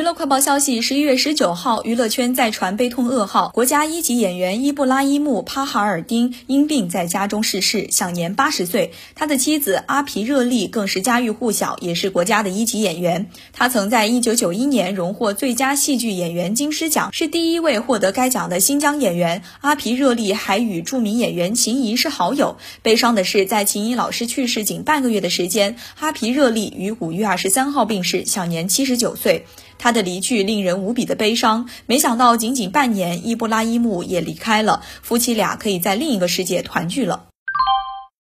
娱乐快报消息：十一月十九号，娱乐圈再传悲痛噩耗，国家一级演员伊布拉伊木·帕哈尔丁因病在家中逝世，享年八十岁。他的妻子阿皮热丽更是家喻户晓，也是国家的一级演员。他曾在一九九一年荣获最佳戏剧演员金狮奖，是第一位获得该奖的新疆演员。阿皮热丽还与著名演员秦怡是好友。悲伤的是，在秦怡老师去世仅半个月的时间，阿皮热丽于五月二十三号病逝，享年七十九岁。他的离去令人无比的悲伤。没想到，仅仅半年，伊布拉伊木也离开了，夫妻俩可以在另一个世界团聚了。